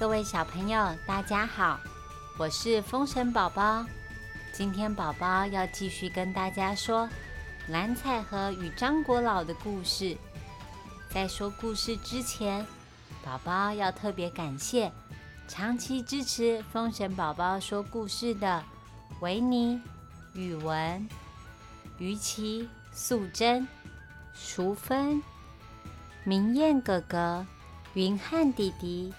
各位小朋友，大家好，我是风神宝宝。今天宝宝要继续跟大家说蓝采和与张国老的故事。在说故事之前，宝宝要特别感谢长期支持风神宝宝说故事的维尼、宇文、于琪、素贞、淑芬、明艳哥哥。云汉弟弟，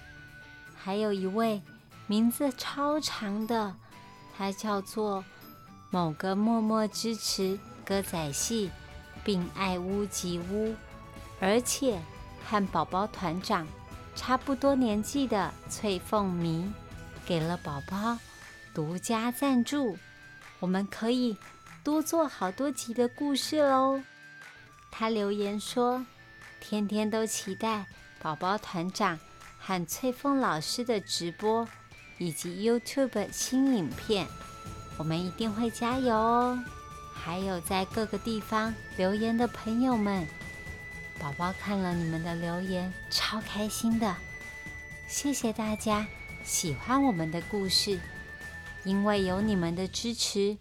还有一位名字超长的，他叫做某个默默支持歌仔戏并爱屋及乌，而且和宝宝团长差不多年纪的翠凤迷，给了宝宝独家赞助，我们可以多做好多集的故事喽。他留言说：“天天都期待。”宝宝团长和翠凤老师的直播以及 YouTube 新影片，我们一定会加油哦！还有在各个地方留言的朋友们，宝宝看了你们的留言，超开心的。谢谢大家喜欢我们的故事，因为有你们的支持，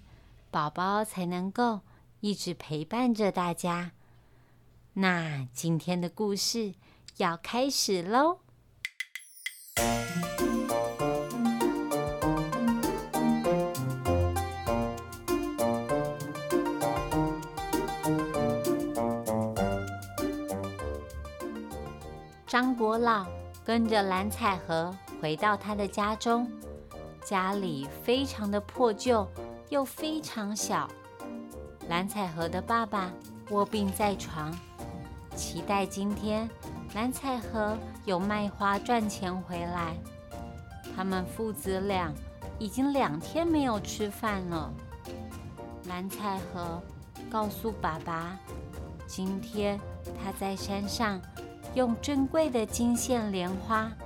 宝宝才能够一直陪伴着大家。那今天的故事。要开始喽！张国老跟着蓝采和回到他的家中，家里非常的破旧又非常小。蓝采和的爸爸卧病在床，期待今天。蓝采和有卖花赚钱回来，他们父子俩已经两天没有吃饭了。蓝采和告诉爸爸，今天他在山上用珍贵的金线莲花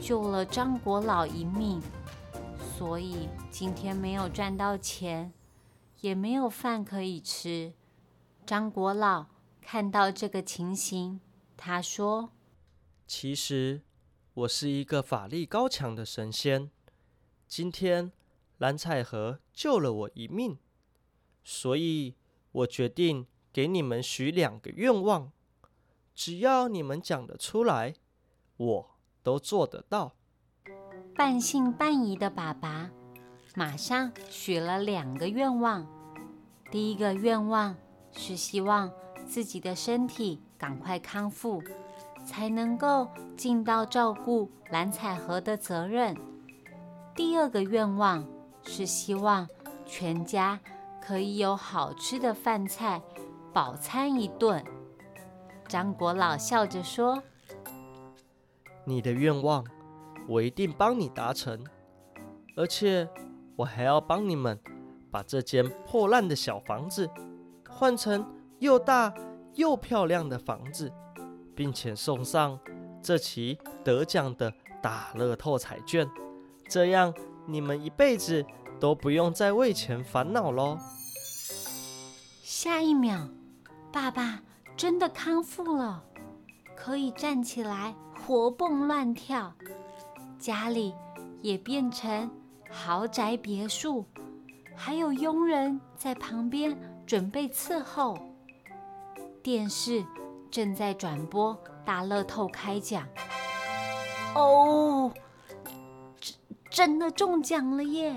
救了张国老一命，所以今天没有赚到钱，也没有饭可以吃。张国老看到这个情形。他说：“其实我是一个法力高强的神仙。今天蓝采和救了我一命，所以我决定给你们许两个愿望，只要你们讲得出来，我都做得到。”半信半疑的爸爸马上许了两个愿望。第一个愿望是希望自己的身体。赶快康复，才能够尽到照顾蓝采和的责任。第二个愿望是希望全家可以有好吃的饭菜，饱餐一顿。张国老笑着说：“你的愿望，我一定帮你达成，而且我还要帮你们把这间破烂的小房子换成又大。”又漂亮的房子，并且送上这期得奖的大乐透彩券，这样你们一辈子都不用再为钱烦恼喽。下一秒，爸爸真的康复了，可以站起来活蹦乱跳，家里也变成豪宅别墅，还有佣人在旁边准备伺候。电视正在转播大乐透开奖，哦，真真的中奖了耶！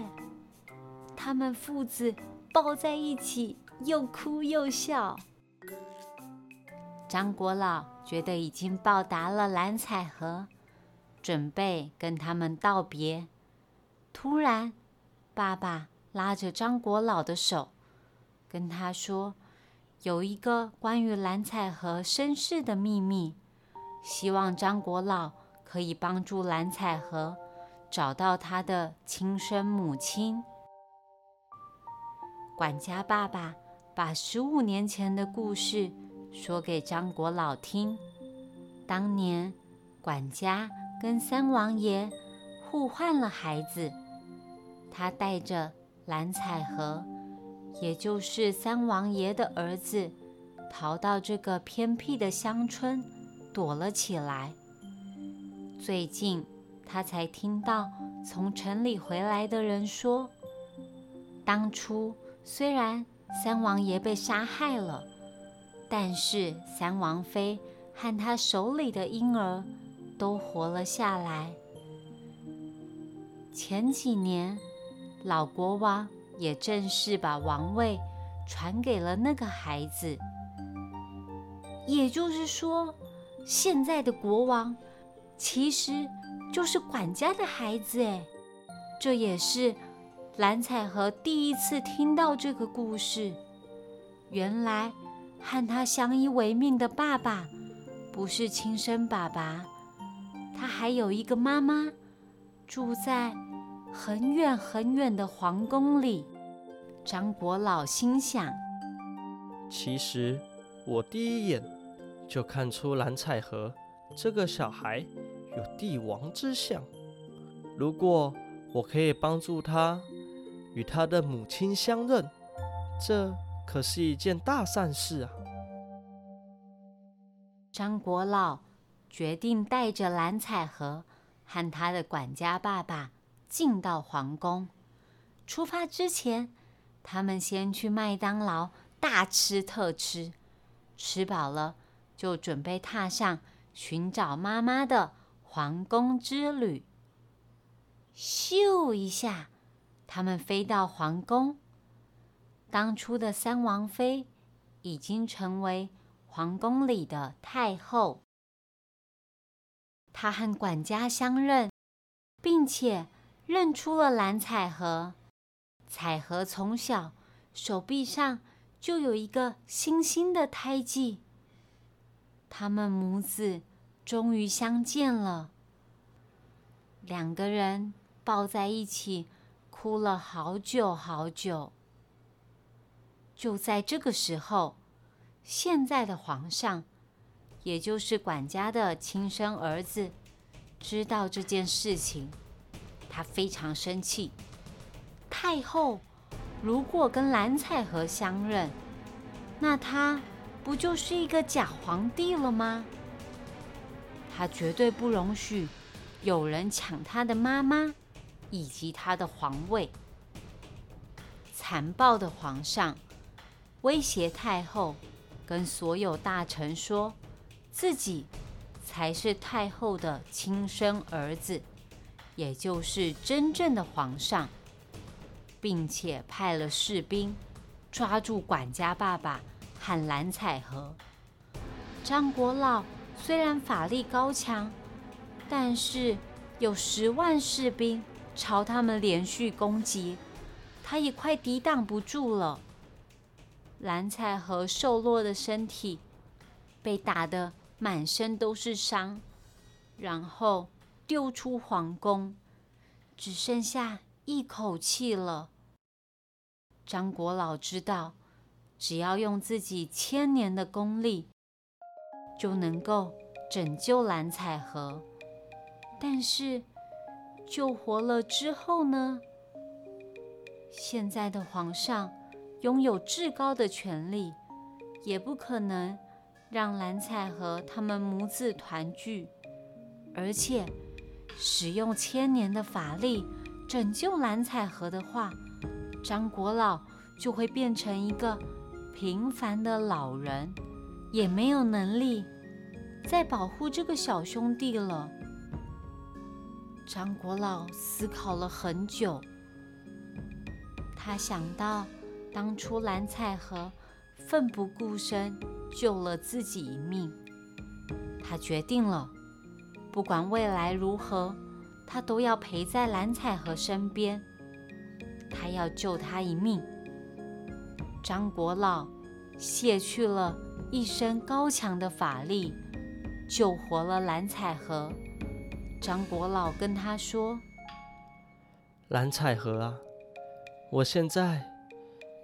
他们父子抱在一起，又哭又笑。张国老觉得已经报答了蓝采和，准备跟他们道别。突然，爸爸拉着张国老的手，跟他说。有一个关于蓝采和身世的秘密，希望张国老可以帮助蓝采和找到他的亲生母亲。管家爸爸把十五年前的故事说给张国老听。当年，管家跟三王爷互换了孩子，他带着蓝采和。也就是三王爷的儿子，逃到这个偏僻的乡村，躲了起来。最近，他才听到从城里回来的人说，当初虽然三王爷被杀害了，但是三王妃和他手里的婴儿都活了下来。前几年，老国王也正式把王位传给了那个孩子，也就是说，现在的国王其实就是管家的孩子。哎，这也是蓝采和第一次听到这个故事。原来和他相依为命的爸爸不是亲生爸爸，他还有一个妈妈，住在很远很远的皇宫里。张国老心想：其实我第一眼就看出蓝采和这个小孩有帝王之相。如果我可以帮助他与他的母亲相认，这……可是一件大善事啊！张国老决定带着蓝采和和他的管家爸爸进到皇宫。出发之前，他们先去麦当劳大吃特吃，吃饱了就准备踏上寻找妈妈的皇宫之旅。咻一下，他们飞到皇宫。当初的三王妃已经成为皇宫里的太后。她和管家相认，并且认出了蓝采和。采和从小手臂上就有一个星星的胎记。他们母子终于相见了，两个人抱在一起，哭了好久好久。就在这个时候，现在的皇上，也就是管家的亲生儿子，知道这件事情，他非常生气。太后如果跟蓝采和相认，那他不就是一个假皇帝了吗？他绝对不容许有人抢他的妈妈以及他的皇位。残暴的皇上。威胁太后，跟所有大臣说，自己才是太后的亲生儿子，也就是真正的皇上，并且派了士兵抓住管家爸爸和蓝采和。张国老虽然法力高强，但是有十万士兵朝他们连续攻击，他也快抵挡不住了。蓝采和瘦弱的身体被打得满身都是伤，然后丢出皇宫，只剩下一口气了。张国老知道，只要用自己千年的功力，就能够拯救蓝采和。但是救活了之后呢？现在的皇上。拥有至高的权力，也不可能让蓝采和他们母子团聚。而且，使用千年的法力拯救蓝采和的话，张国老就会变成一个平凡的老人，也没有能力再保护这个小兄弟了。张国老思考了很久，他想到。当初蓝采和奋不顾身救了自己一命，他决定了，不管未来如何，他都要陪在蓝采和身边。他要救他一命。张国老卸去了一身高强的法力，救活了蓝采和。张国老跟他说：“蓝采和啊，我现在……”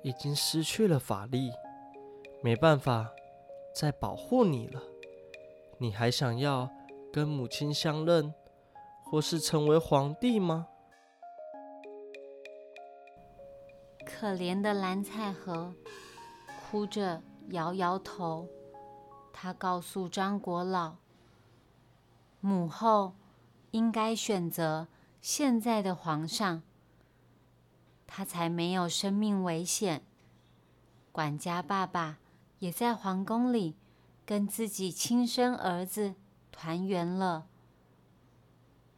已经失去了法力，没办法再保护你了。你还想要跟母亲相认，或是成为皇帝吗？可怜的蓝采和哭着摇摇头。他告诉张国老：“母后应该选择现在的皇上，他才没有生命危险。管家爸爸也在皇宫里跟自己亲生儿子团圆了。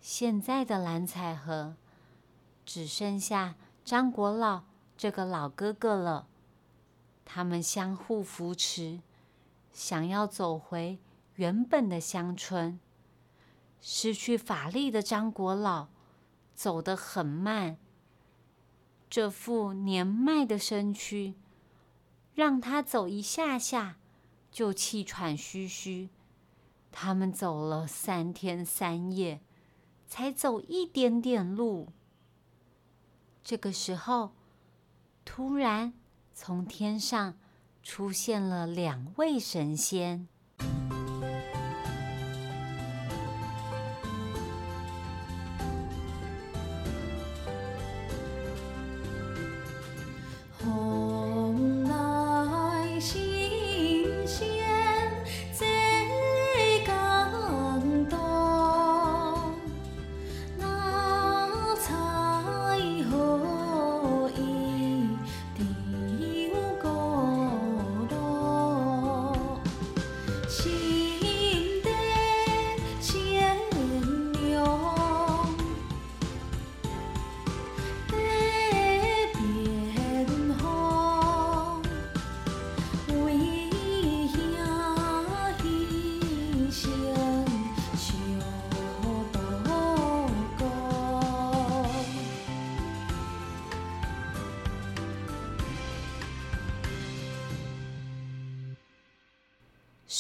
现在的蓝采和只剩下张国老这个老哥哥了，他们相互扶持，想要走回原本的乡村。失去法力的张国老走得很慢，这副年迈的身躯让他走一下下就气喘吁吁。他们走了三天三夜，才走一点点路。这个时候，突然从天上出现了两位神仙。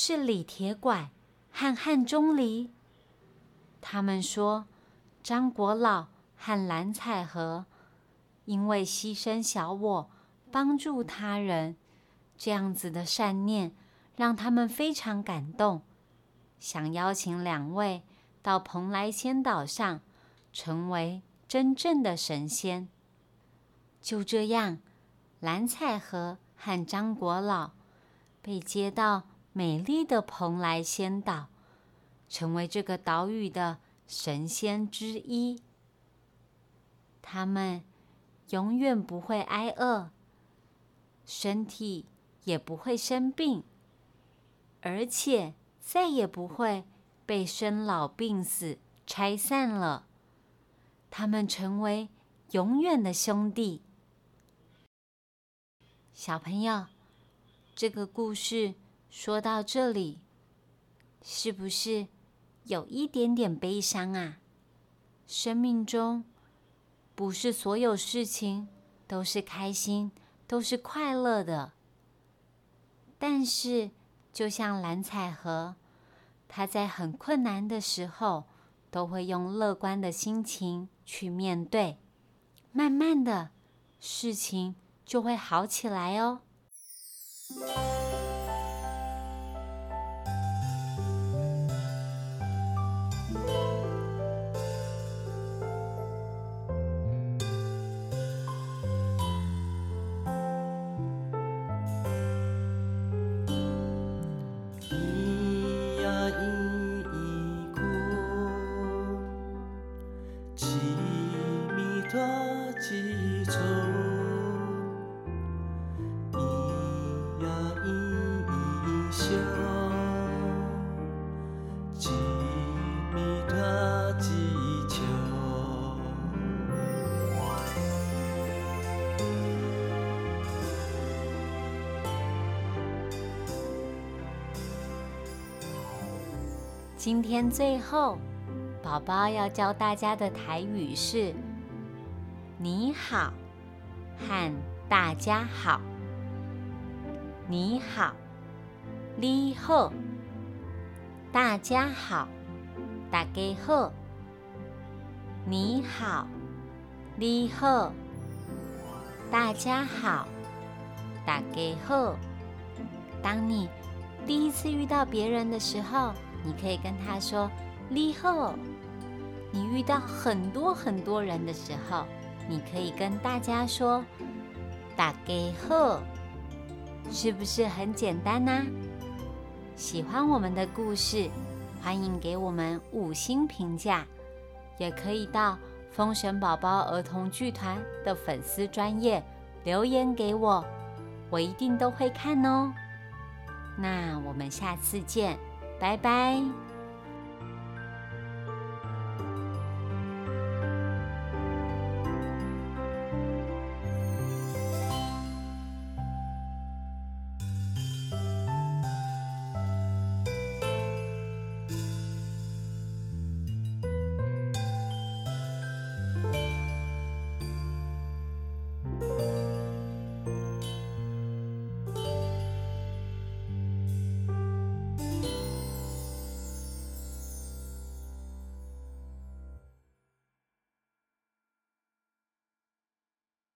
是李铁拐和汉钟离。他们说，张国老和蓝采和因为牺牲小我，帮助他人，这样子的善念，让他们非常感动，想邀请两位到蓬莱仙岛上，成为真正的神仙。就这样，蓝采和和张国老被接到。美丽的蓬莱仙岛，成为这个岛屿的神仙之一。他们永远不会挨饿，身体也不会生病，而且再也不会被生老病死拆散了。他们成为永远的兄弟。小朋友，这个故事。说到这里，是不是有一点点悲伤啊？生命中不是所有事情都是开心、都是快乐的。但是，就像蓝采和，他在很困难的时候，都会用乐观的心情去面对，慢慢的，事情就会好起来哦。几愁，咿呀咿咿笑，几米他几愁。今天最后，宝宝要教大家的台语是。你好”和“大家好”。你好，你好，大家好，大家好。你好，你好，大家好，大家好。当你第一次遇到别人的时候，你可以跟他说“你好”。你遇到很多很多人的时候，你可以跟大家说“大家好”，是不是很简单呢？喜欢我们的故事，欢迎给我们五星评价，也可以到风神宝宝儿童剧团的粉丝专页留言给我，我一定都会看哦。那我们下次见，拜拜。